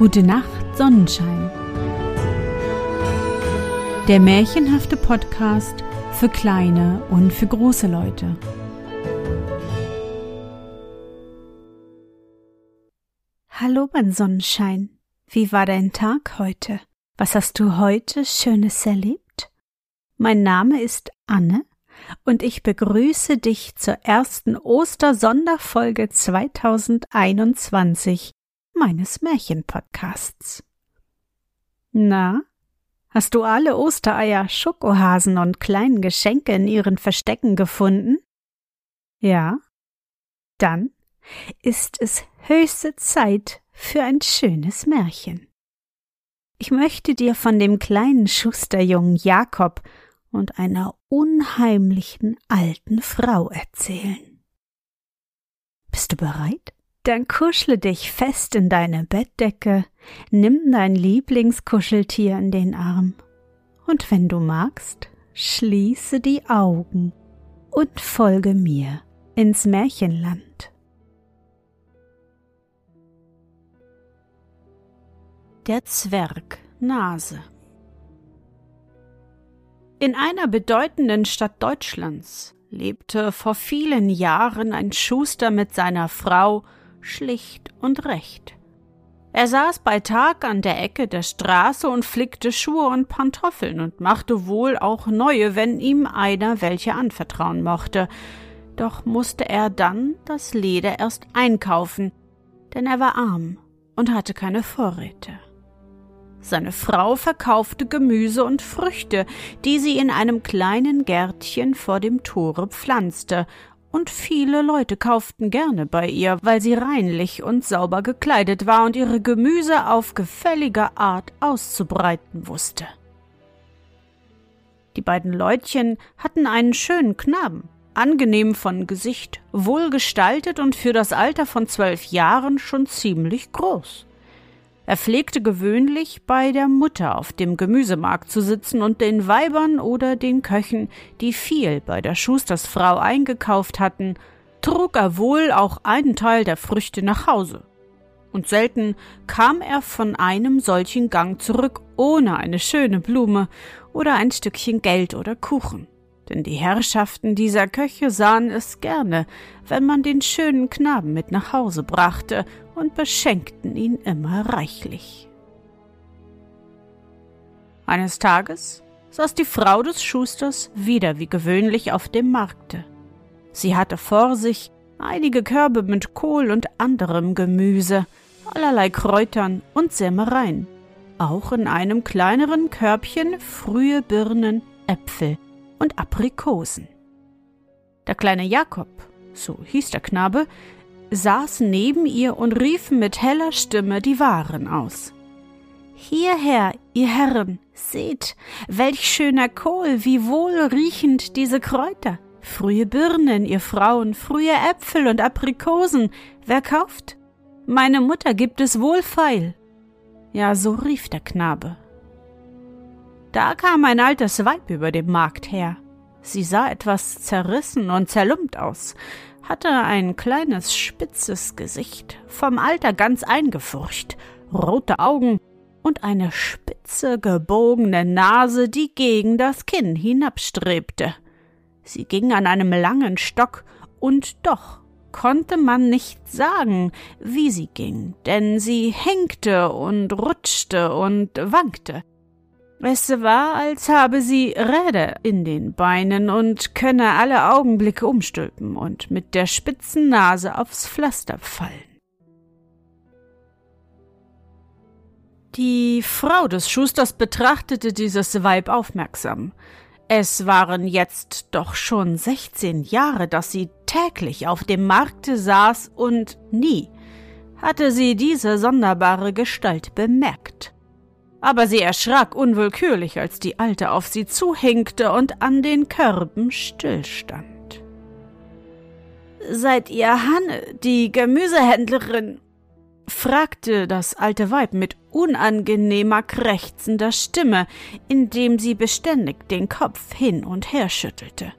Gute Nacht, Sonnenschein. Der märchenhafte Podcast für kleine und für große Leute. Hallo, mein Sonnenschein. Wie war dein Tag heute? Was hast du heute Schönes erlebt? Mein Name ist Anne und ich begrüße dich zur ersten Ostersonderfolge 2021 meines Märchenpodcasts. Na, hast du alle Ostereier, Schokohasen und kleinen Geschenke in ihren Verstecken gefunden? Ja? Dann ist es höchste Zeit für ein schönes Märchen. Ich möchte dir von dem kleinen Schusterjungen Jakob und einer unheimlichen alten Frau erzählen. Bist du bereit? Dann kuschle dich fest in deine Bettdecke, nimm dein Lieblingskuscheltier in den Arm und wenn du magst, schließe die Augen und folge mir ins Märchenland. Der Zwerg Nase In einer bedeutenden Stadt Deutschlands lebte vor vielen Jahren ein Schuster mit seiner Frau schlicht und recht. Er saß bei Tag an der Ecke der Straße und flickte Schuhe und Pantoffeln und machte wohl auch neue, wenn ihm einer welche anvertrauen mochte. Doch musste er dann das Leder erst einkaufen, denn er war arm und hatte keine Vorräte. Seine Frau verkaufte Gemüse und Früchte, die sie in einem kleinen Gärtchen vor dem Tore pflanzte, und viele Leute kauften gerne bei ihr, weil sie reinlich und sauber gekleidet war und ihre Gemüse auf gefällige Art auszubreiten wusste. Die beiden Leutchen hatten einen schönen Knaben, angenehm von Gesicht, wohlgestaltet und für das Alter von zwölf Jahren schon ziemlich groß. Er pflegte gewöhnlich bei der Mutter auf dem Gemüsemarkt zu sitzen und den Weibern oder den Köchen, die viel bei der Schustersfrau eingekauft hatten, trug er wohl auch einen Teil der Früchte nach Hause. Und selten kam er von einem solchen Gang zurück ohne eine schöne Blume oder ein Stückchen Geld oder Kuchen denn die Herrschaften dieser Köche sahen es gerne, wenn man den schönen Knaben mit nach Hause brachte und beschenkten ihn immer reichlich. Eines Tages saß die Frau des Schusters wieder wie gewöhnlich auf dem Markte. Sie hatte vor sich einige Körbe mit Kohl und anderem Gemüse, allerlei Kräutern und Sämereien, auch in einem kleineren Körbchen frühe Birnen, Äpfel und Aprikosen. Der kleine Jakob, so hieß der Knabe, saß neben ihr und rief mit heller Stimme die Waren aus. Hierher, ihr Herren, seht, welch schöner Kohl, wie wohlriechend diese Kräuter. Frühe Birnen, ihr Frauen, frühe Äpfel und Aprikosen. Wer kauft? Meine Mutter gibt es wohlfeil. Ja, so rief der Knabe da kam ein altes Weib über dem Markt her. Sie sah etwas zerrissen und zerlumpt aus, hatte ein kleines spitzes Gesicht, vom Alter ganz eingefurcht, rote Augen und eine spitze gebogene Nase, die gegen das Kinn hinabstrebte. Sie ging an einem langen Stock, und doch konnte man nicht sagen, wie sie ging, denn sie hängte und rutschte und wankte. Es war, als habe sie Räder in den Beinen und könne alle Augenblicke umstülpen und mit der spitzen Nase aufs Pflaster fallen. Die Frau des Schusters betrachtete dieses Weib aufmerksam. Es waren jetzt doch schon sechzehn Jahre, dass sie täglich auf dem Markte saß und nie hatte sie diese sonderbare Gestalt bemerkt aber sie erschrak unwillkürlich, als die Alte auf sie zuhinkte und an den Körben stillstand. Seid ihr Hanne, die Gemüsehändlerin? fragte das alte Weib mit unangenehmer, krächzender Stimme, indem sie beständig den Kopf hin und her schüttelte.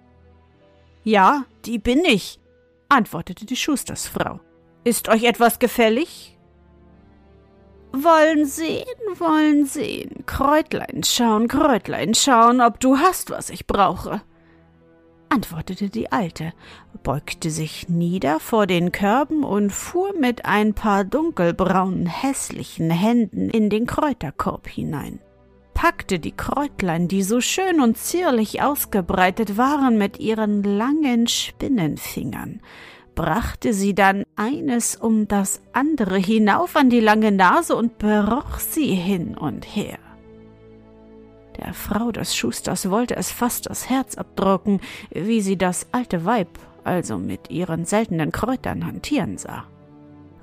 Ja, die bin ich, antwortete die Schustersfrau. Ist euch etwas gefällig? Wollen sehen, wollen sehen, Kräutlein schauen, Kräutlein schauen, ob du hast, was ich brauche. Antwortete die Alte, beugte sich nieder vor den Körben und fuhr mit ein paar dunkelbraunen, hässlichen Händen in den Kräuterkorb hinein, packte die Kräutlein, die so schön und zierlich ausgebreitet waren, mit ihren langen Spinnenfingern, brachte sie dann eines um das andere hinauf an die lange Nase und beroch sie hin und her. Der Frau des Schusters wollte es fast das Herz abdrucken, wie sie das alte Weib, also mit ihren seltenen Kräutern hantieren sah.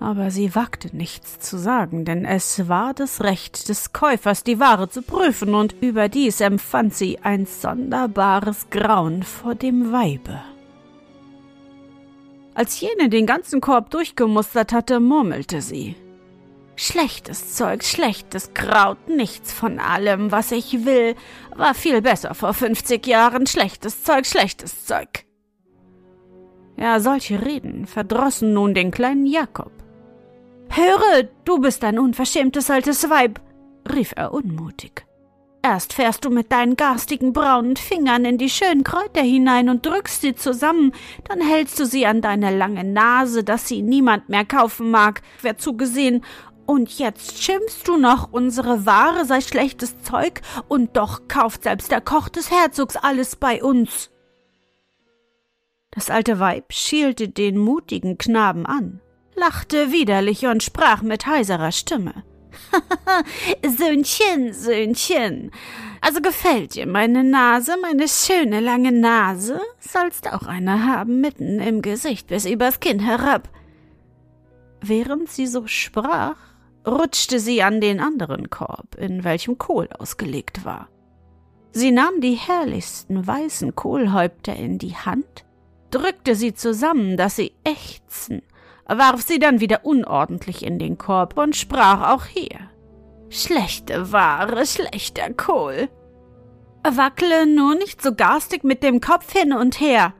Aber sie wagte nichts zu sagen, denn es war das Recht des Käufers, die Ware zu prüfen, und überdies empfand sie ein sonderbares Grauen vor dem Weibe. Als jene den ganzen Korb durchgemustert hatte, murmelte sie Schlechtes Zeug, schlechtes Kraut, nichts von allem, was ich will, war viel besser vor fünfzig Jahren. Schlechtes Zeug, schlechtes Zeug. Ja, solche Reden verdrossen nun den kleinen Jakob. Höre, du bist ein unverschämtes altes Weib, rief er unmutig. Erst fährst du mit deinen garstigen braunen Fingern in die schönen Kräuter hinein und drückst sie zusammen, dann hältst du sie an deine lange Nase, dass sie niemand mehr kaufen mag, wer zugesehen, und jetzt schimpfst du noch, unsere Ware sei schlechtes Zeug, und doch kauft selbst der Koch des Herzogs alles bei uns. Das alte Weib schielte den mutigen Knaben an, lachte widerlich und sprach mit heiserer Stimme. Söhnchen, Söhnchen, also gefällt dir meine Nase, meine schöne lange Nase? Sollst auch eine haben, mitten im Gesicht bis übers Kinn herab. Während sie so sprach, rutschte sie an den anderen Korb, in welchem Kohl ausgelegt war. Sie nahm die herrlichsten weißen Kohlhäupter in die Hand, drückte sie zusammen, dass sie ächzen, warf sie dann wieder unordentlich in den Korb und sprach auch hier Schlechte Ware, schlechter Kohl. Wackle nur nicht so garstig mit dem Kopf hin und her,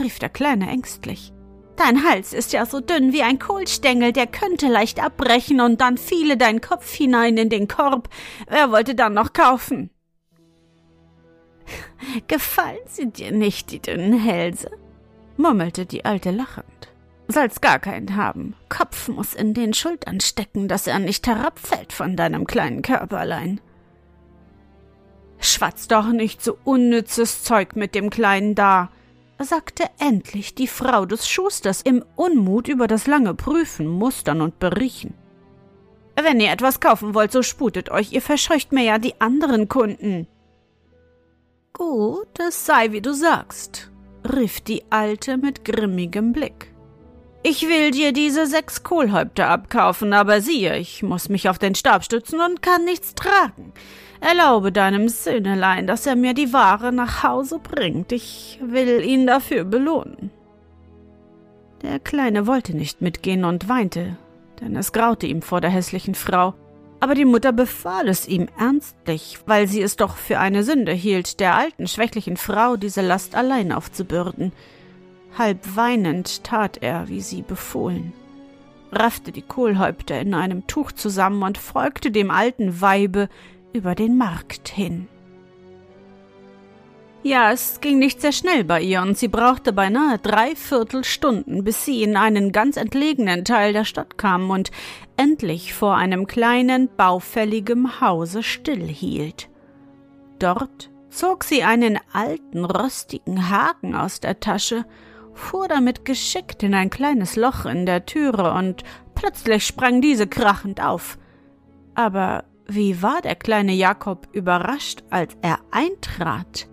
rief der Kleine ängstlich. Dein Hals ist ja so dünn wie ein Kohlstängel, der könnte leicht abbrechen und dann fiele dein Kopf hinein in den Korb. Wer wollte dann noch kaufen? Gefallen sie dir nicht, die dünnen Hälse? murmelte die Alte lachend. Soll's gar keinen haben. Kopf muss in den Schultern stecken, dass er nicht herabfällt von deinem kleinen Körperlein. Schwatz doch nicht so unnützes Zeug mit dem Kleinen da, sagte endlich die Frau des Schusters im Unmut über das lange Prüfen, Mustern und Beriechen. Wenn ihr etwas kaufen wollt, so sputet euch, ihr verscheucht mir ja die anderen Kunden. Gut, es sei wie du sagst, rief die Alte mit grimmigem Blick. Ich will dir diese sechs Kohlhäupter abkaufen, aber siehe, ich muss mich auf den Stab stützen und kann nichts tragen. Erlaube deinem Söhnelein, dass er mir die Ware nach Hause bringt. Ich will ihn dafür belohnen. Der Kleine wollte nicht mitgehen und weinte, denn es graute ihm vor der hässlichen Frau. Aber die Mutter befahl es ihm ernstlich, weil sie es doch für eine Sünde hielt, der alten, schwächlichen Frau diese Last allein aufzubürden. Halb weinend tat er, wie sie befohlen, raffte die Kohlhäupter in einem Tuch zusammen und folgte dem alten Weibe, über den Markt hin. Ja, es ging nicht sehr schnell bei ihr, und sie brauchte beinahe dreiviertel Stunden, bis sie in einen ganz entlegenen Teil der Stadt kam und endlich vor einem kleinen, baufälligen Hause stillhielt. Dort zog sie einen alten, rostigen Haken aus der Tasche, fuhr damit geschickt in ein kleines Loch in der Türe, und plötzlich sprang diese krachend auf. Aber wie war der kleine Jakob überrascht, als er eintrat.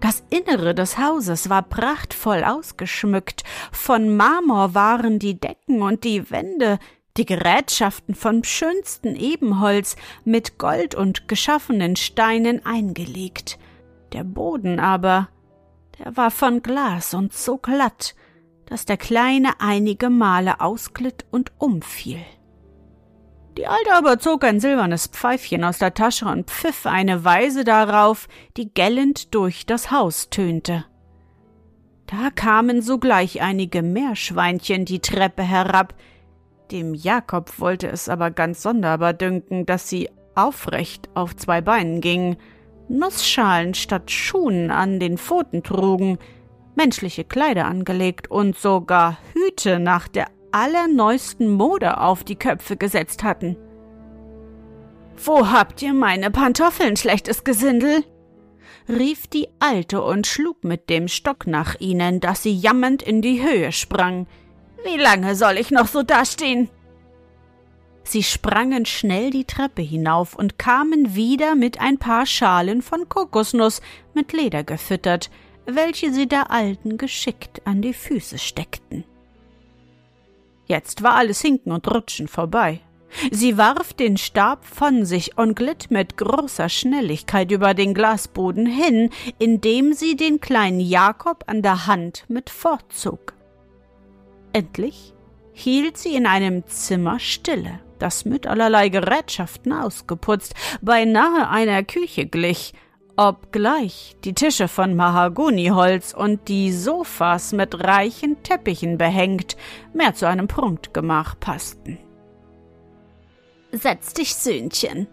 Das Innere des Hauses war prachtvoll ausgeschmückt, von Marmor waren die Decken und die Wände, die Gerätschaften von schönstem Ebenholz mit Gold und geschaffenen Steinen eingelegt. Der Boden aber, der war von Glas und so glatt, dass der Kleine einige Male ausglitt und umfiel. Die Alte aber zog ein silbernes Pfeifchen aus der Tasche und pfiff eine Weise darauf, die gellend durch das Haus tönte. Da kamen sogleich einige Meerschweinchen die Treppe herab, Dem Jakob wollte es aber ganz sonderbar dünken, dass sie aufrecht auf zwei Beinen gingen, Nussschalen statt Schuhen an den Pfoten trugen, menschliche Kleider angelegt und sogar Hüte nach der allerneuesten Mode auf die Köpfe gesetzt hatten. Wo habt ihr meine Pantoffeln, schlechtes Gesindel? rief die Alte und schlug mit dem Stock nach ihnen, dass sie jammernd in die Höhe sprang. Wie lange soll ich noch so dastehen? Sie sprangen schnell die Treppe hinauf und kamen wieder mit ein paar Schalen von Kokosnuss mit Leder gefüttert, welche sie der Alten geschickt an die Füße steckten. Jetzt war alles Hinken und Rutschen vorbei. Sie warf den Stab von sich und glitt mit großer Schnelligkeit über den Glasboden hin, indem sie den kleinen Jakob an der Hand mit fortzog. Endlich hielt sie in einem Zimmer stille, das mit allerlei Gerätschaften ausgeputzt, beinahe einer Küche glich, obgleich die Tische von Mahagoniholz und die Sofas mit reichen Teppichen behängt mehr zu einem Prunkgemach passten. Setz dich, Söhnchen,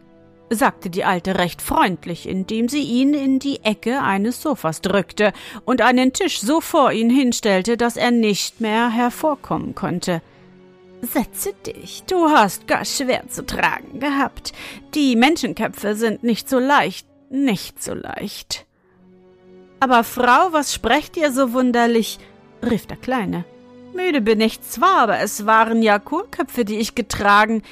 sagte die Alte recht freundlich, indem sie ihn in die Ecke eines Sofas drückte und einen Tisch so vor ihn hinstellte, dass er nicht mehr hervorkommen konnte. Setze dich, du hast gar schwer zu tragen gehabt. Die Menschenköpfe sind nicht so leicht, nicht so leicht. Aber Frau, was sprecht ihr so wunderlich? rief der Kleine. Müde bin ich zwar, aber es waren ja Kohlköpfe, die ich getragen.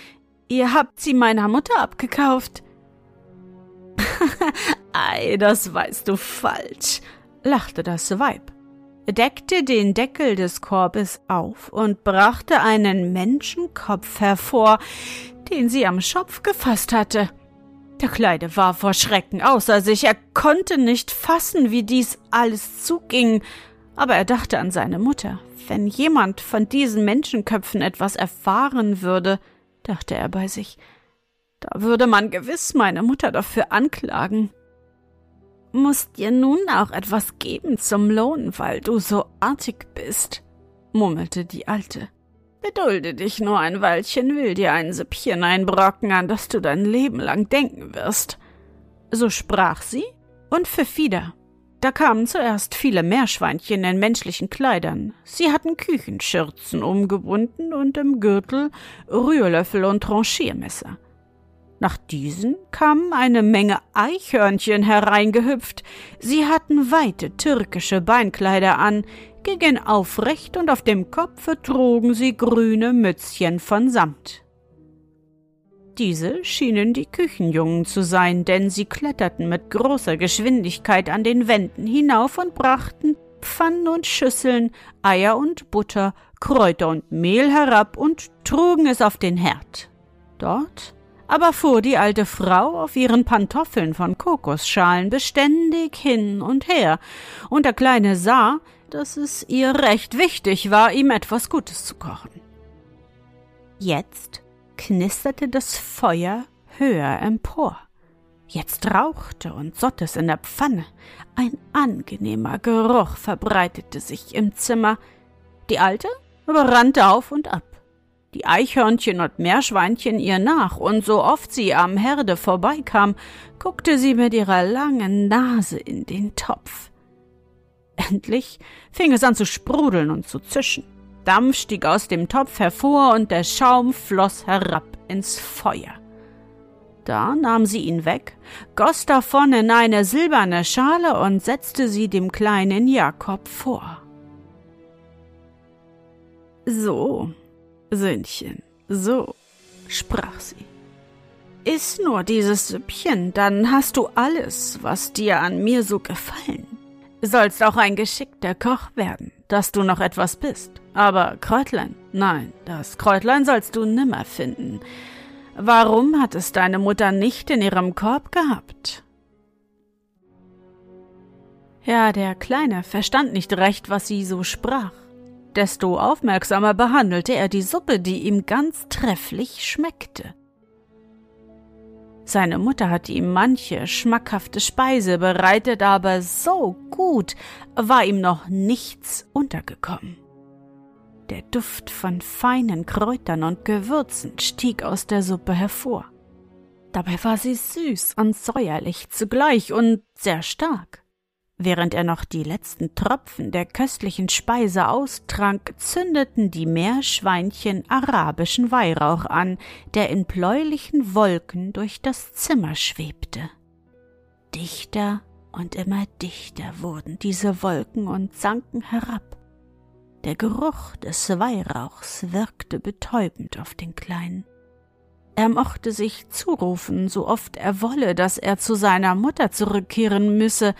Ihr habt sie meiner Mutter abgekauft. Ei, das weißt du falsch, lachte das Weib, deckte den Deckel des Korbes auf und brachte einen Menschenkopf hervor, den sie am Schopf gefasst hatte. Der Kleine war vor Schrecken außer sich, er konnte nicht fassen, wie dies alles zuging, aber er dachte an seine Mutter. Wenn jemand von diesen Menschenköpfen etwas erfahren würde, dachte er bei sich, da würde man gewiss meine Mutter dafür anklagen. Muß dir nun auch etwas geben zum Lohn, weil du so artig bist, murmelte die Alte. Gedulde dich nur ein Weilchen, will dir ein Süppchen einbrocken, an das du dein Leben lang denken wirst. So sprach sie und pfiff wieder. Da kamen zuerst viele Meerschweinchen in menschlichen Kleidern. Sie hatten Küchenschürzen umgebunden und im Gürtel Rührlöffel und Tranchiermesser. Nach diesen kamen eine Menge Eichhörnchen hereingehüpft. Sie hatten weite türkische Beinkleider an, gingen aufrecht und auf dem Kopfe trugen sie grüne Mützchen von Samt. Diese schienen die Küchenjungen zu sein, denn sie kletterten mit großer Geschwindigkeit an den Wänden hinauf und brachten Pfannen und Schüsseln, Eier und Butter, Kräuter und Mehl herab und trugen es auf den Herd. Dort aber fuhr die alte Frau auf ihren Pantoffeln von Kokosschalen beständig hin und her, und der Kleine sah, dass es ihr recht wichtig war, ihm etwas Gutes zu kochen. Jetzt knisterte das Feuer höher empor. Jetzt rauchte und sott es in der Pfanne. Ein angenehmer Geruch verbreitete sich im Zimmer. Die Alte rannte auf und ab. Die Eichhörnchen und Meerschweinchen ihr nach, und so oft sie am Herde vorbeikam, guckte sie mit ihrer langen Nase in den Topf. Endlich fing es an zu sprudeln und zu zischen. Dampf stieg aus dem Topf hervor und der Schaum floss herab ins Feuer. Da nahm sie ihn weg, goss davon in eine silberne Schale und setzte sie dem kleinen Jakob vor. So, Söhnchen, so, sprach sie. Iss nur dieses Süppchen, dann hast du alles, was dir an mir so gefallen. Sollst auch ein geschickter Koch werden, dass du noch etwas bist. Aber Kräutlein, nein, das Kräutlein sollst du nimmer finden. Warum hat es deine Mutter nicht in ihrem Korb gehabt? Ja, der Kleine verstand nicht recht, was sie so sprach. Desto aufmerksamer behandelte er die Suppe, die ihm ganz trefflich schmeckte. Seine Mutter hatte ihm manche schmackhafte Speise bereitet, aber so gut war ihm noch nichts untergekommen. Der Duft von feinen Kräutern und Gewürzen stieg aus der Suppe hervor. Dabei war sie süß und säuerlich zugleich und sehr stark. Während er noch die letzten Tropfen der köstlichen Speise austrank, zündeten die Meerschweinchen arabischen Weihrauch an, der in bläulichen Wolken durch das Zimmer schwebte. Dichter und immer dichter wurden diese Wolken und sanken herab. Der Geruch des Weihrauchs wirkte betäubend auf den Kleinen. Er mochte sich zurufen, so oft er wolle, dass er zu seiner Mutter zurückkehren müsse,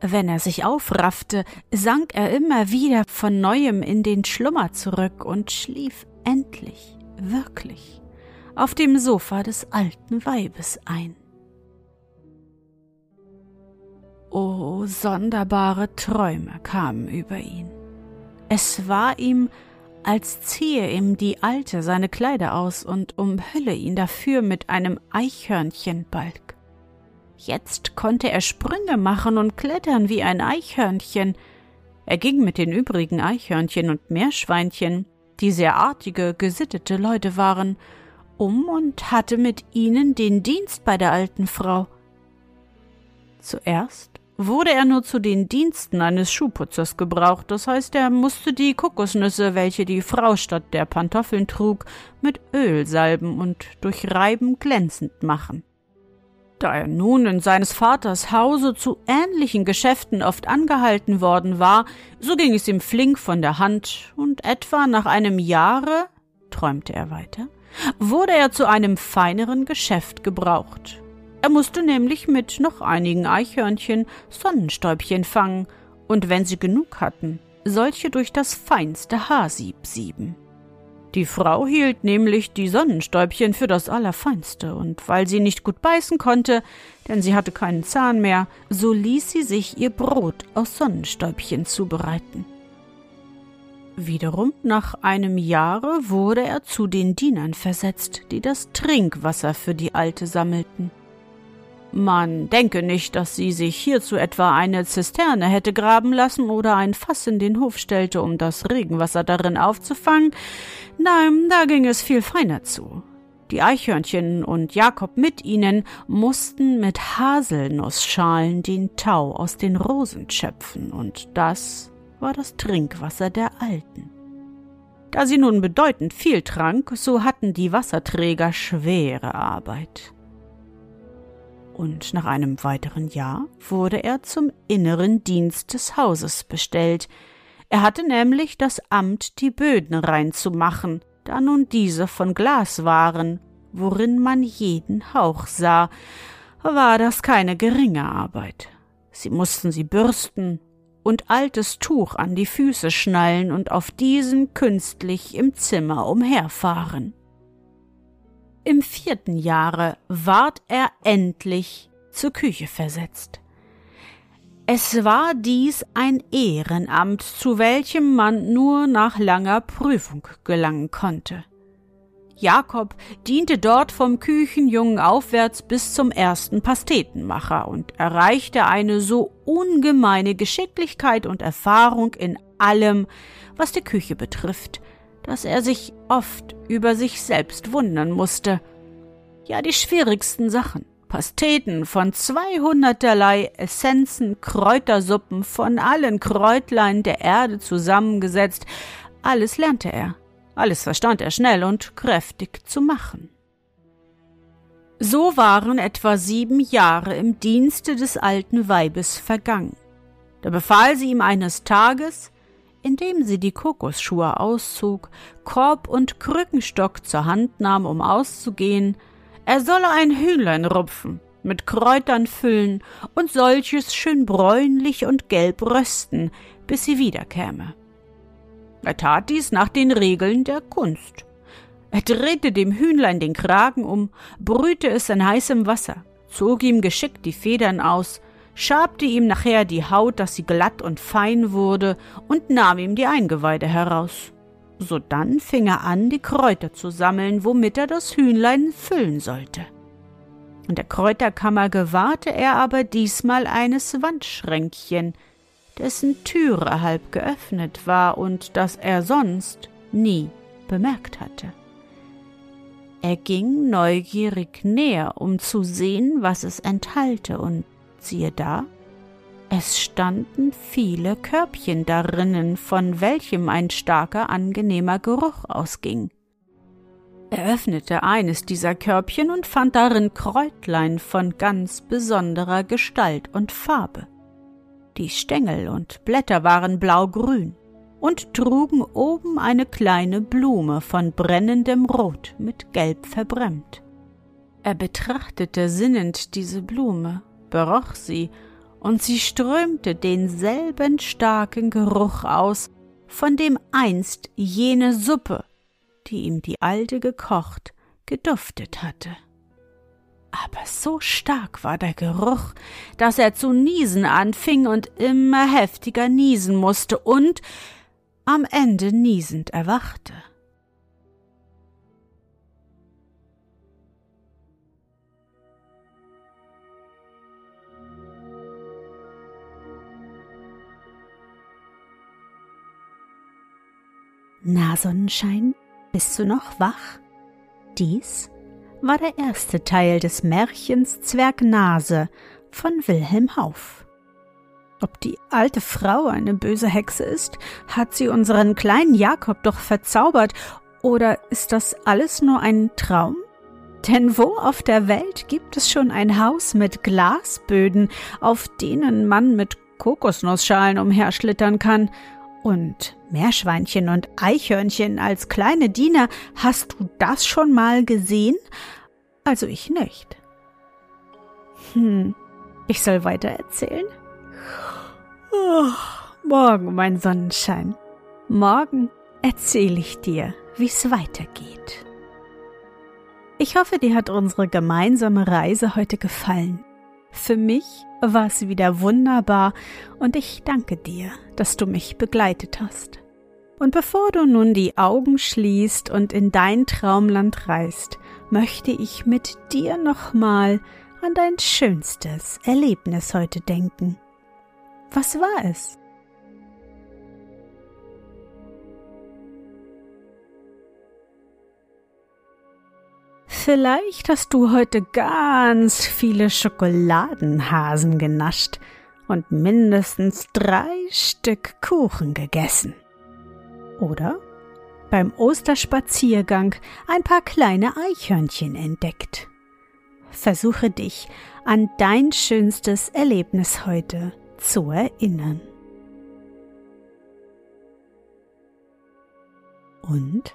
wenn er sich aufraffte, sank er immer wieder von neuem in den Schlummer zurück und schlief endlich, wirklich, auf dem Sofa des alten Weibes ein. Oh, sonderbare Träume kamen über ihn. Es war ihm, als ziehe ihm die Alte seine Kleider aus und umhülle ihn dafür mit einem Eichhörnchenbalg. Jetzt konnte er Sprünge machen und klettern wie ein Eichhörnchen. Er ging mit den übrigen Eichhörnchen und Meerschweinchen, die sehr artige, gesittete Leute waren, um und hatte mit ihnen den Dienst bei der alten Frau. Zuerst wurde er nur zu den Diensten eines Schuhputzers gebraucht, das heißt, er musste die Kokosnüsse, welche die Frau statt der Pantoffeln trug, mit Öl salben und durch Reiben glänzend machen. Da er nun in seines Vaters Hause zu ähnlichen Geschäften oft angehalten worden war, so ging es ihm flink von der Hand, und etwa nach einem Jahre, träumte er weiter, wurde er zu einem feineren Geschäft gebraucht. Er musste nämlich mit noch einigen Eichhörnchen Sonnenstäubchen fangen, und wenn sie genug hatten, solche durch das feinste Haarsieb sieben. Die Frau hielt nämlich die Sonnenstäubchen für das Allerfeinste, und weil sie nicht gut beißen konnte, denn sie hatte keinen Zahn mehr, so ließ sie sich ihr Brot aus Sonnenstäubchen zubereiten. Wiederum nach einem Jahre wurde er zu den Dienern versetzt, die das Trinkwasser für die Alte sammelten. Man denke nicht, dass sie sich hierzu etwa eine Zisterne hätte graben lassen oder ein Fass in den Hof stellte, um das Regenwasser darin aufzufangen. Nein, da ging es viel feiner zu. Die Eichhörnchen und Jakob mit ihnen mussten mit Haselnussschalen den Tau aus den Rosen schöpfen, und das war das Trinkwasser der Alten. Da sie nun bedeutend viel trank, so hatten die Wasserträger schwere Arbeit und nach einem weiteren Jahr wurde er zum inneren Dienst des Hauses bestellt. Er hatte nämlich das Amt, die Böden reinzumachen, da nun diese von Glas waren, worin man jeden Hauch sah, war das keine geringe Arbeit. Sie mussten sie bürsten und altes Tuch an die Füße schnallen und auf diesen künstlich im Zimmer umherfahren. Im vierten Jahre ward er endlich zur Küche versetzt. Es war dies ein Ehrenamt, zu welchem man nur nach langer Prüfung gelangen konnte. Jakob diente dort vom Küchenjungen aufwärts bis zum ersten Pastetenmacher und erreichte eine so ungemeine Geschicklichkeit und Erfahrung in allem, was die Küche betrifft, dass er sich oft über sich selbst wundern musste. Ja, die schwierigsten Sachen. Pasteten von zweihunderterlei Essenzen, Kräutersuppen von allen Kräutlein der Erde zusammengesetzt, alles lernte er. Alles verstand er schnell und kräftig zu machen. So waren etwa sieben Jahre im Dienste des alten Weibes vergangen. Da befahl sie ihm eines Tages, indem sie die Kokosschuhe auszog, Korb und Krückenstock zur Hand nahm, um auszugehen, er solle ein Hühnlein rupfen, mit Kräutern füllen und solches schön bräunlich und gelb rösten, bis sie wiederkäme. Er tat dies nach den Regeln der Kunst. Er drehte dem Hühnlein den Kragen um, brühte es in heißem Wasser, zog ihm geschickt die Federn aus, schabte ihm nachher die Haut, dass sie glatt und fein wurde, und nahm ihm die Eingeweide heraus. Sodann fing er an, die Kräuter zu sammeln, womit er das Hühnlein füllen sollte. In der Kräuterkammer gewahrte er aber diesmal eines Wandschränkchen, dessen Türe halb geöffnet war und das er sonst nie bemerkt hatte. Er ging neugierig näher, um zu sehen, was es enthalte, und siehe da, es standen viele Körbchen darinnen, von welchem ein starker, angenehmer Geruch ausging. Er öffnete eines dieser Körbchen und fand darin Kräutlein von ganz besonderer Gestalt und Farbe. Die Stängel und Blätter waren blaugrün und trugen oben eine kleine Blume von brennendem Rot mit Gelb verbrämt. Er betrachtete sinnend diese Blume, beroch sie, und sie strömte denselben starken Geruch aus, von dem einst jene Suppe, die ihm die Alte gekocht, geduftet hatte. Aber so stark war der Geruch, dass er zu niesen anfing und immer heftiger niesen musste und am Ende niesend erwachte. Na, Sonnenschein, bist du noch wach? Dies war der erste Teil des Märchens Zwergnase von Wilhelm Hauff. Ob die alte Frau eine böse Hexe ist, hat sie unseren kleinen Jakob doch verzaubert, oder ist das alles nur ein Traum? Denn wo auf der Welt gibt es schon ein Haus mit Glasböden, auf denen man mit Kokosnussschalen umherschlittern kann? Und Meerschweinchen und Eichhörnchen als kleine Diener, hast du das schon mal gesehen? Also ich nicht. Hm, ich soll weiter erzählen? Oh, morgen, mein Sonnenschein. Morgen erzähle ich dir, wie's weitergeht. Ich hoffe, dir hat unsere gemeinsame Reise heute gefallen. Für mich war es wieder wunderbar und ich danke dir, dass du mich begleitet hast. Und bevor du nun die Augen schließt und in dein Traumland reist, möchte ich mit dir nochmal an dein schönstes Erlebnis heute denken. Was war es? Vielleicht hast du heute ganz viele Schokoladenhasen genascht und mindestens drei Stück Kuchen gegessen. Oder beim Osterspaziergang ein paar kleine Eichhörnchen entdeckt. Versuche dich an dein schönstes Erlebnis heute zu erinnern. Und?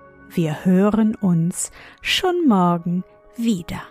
Wir hören uns schon morgen wieder.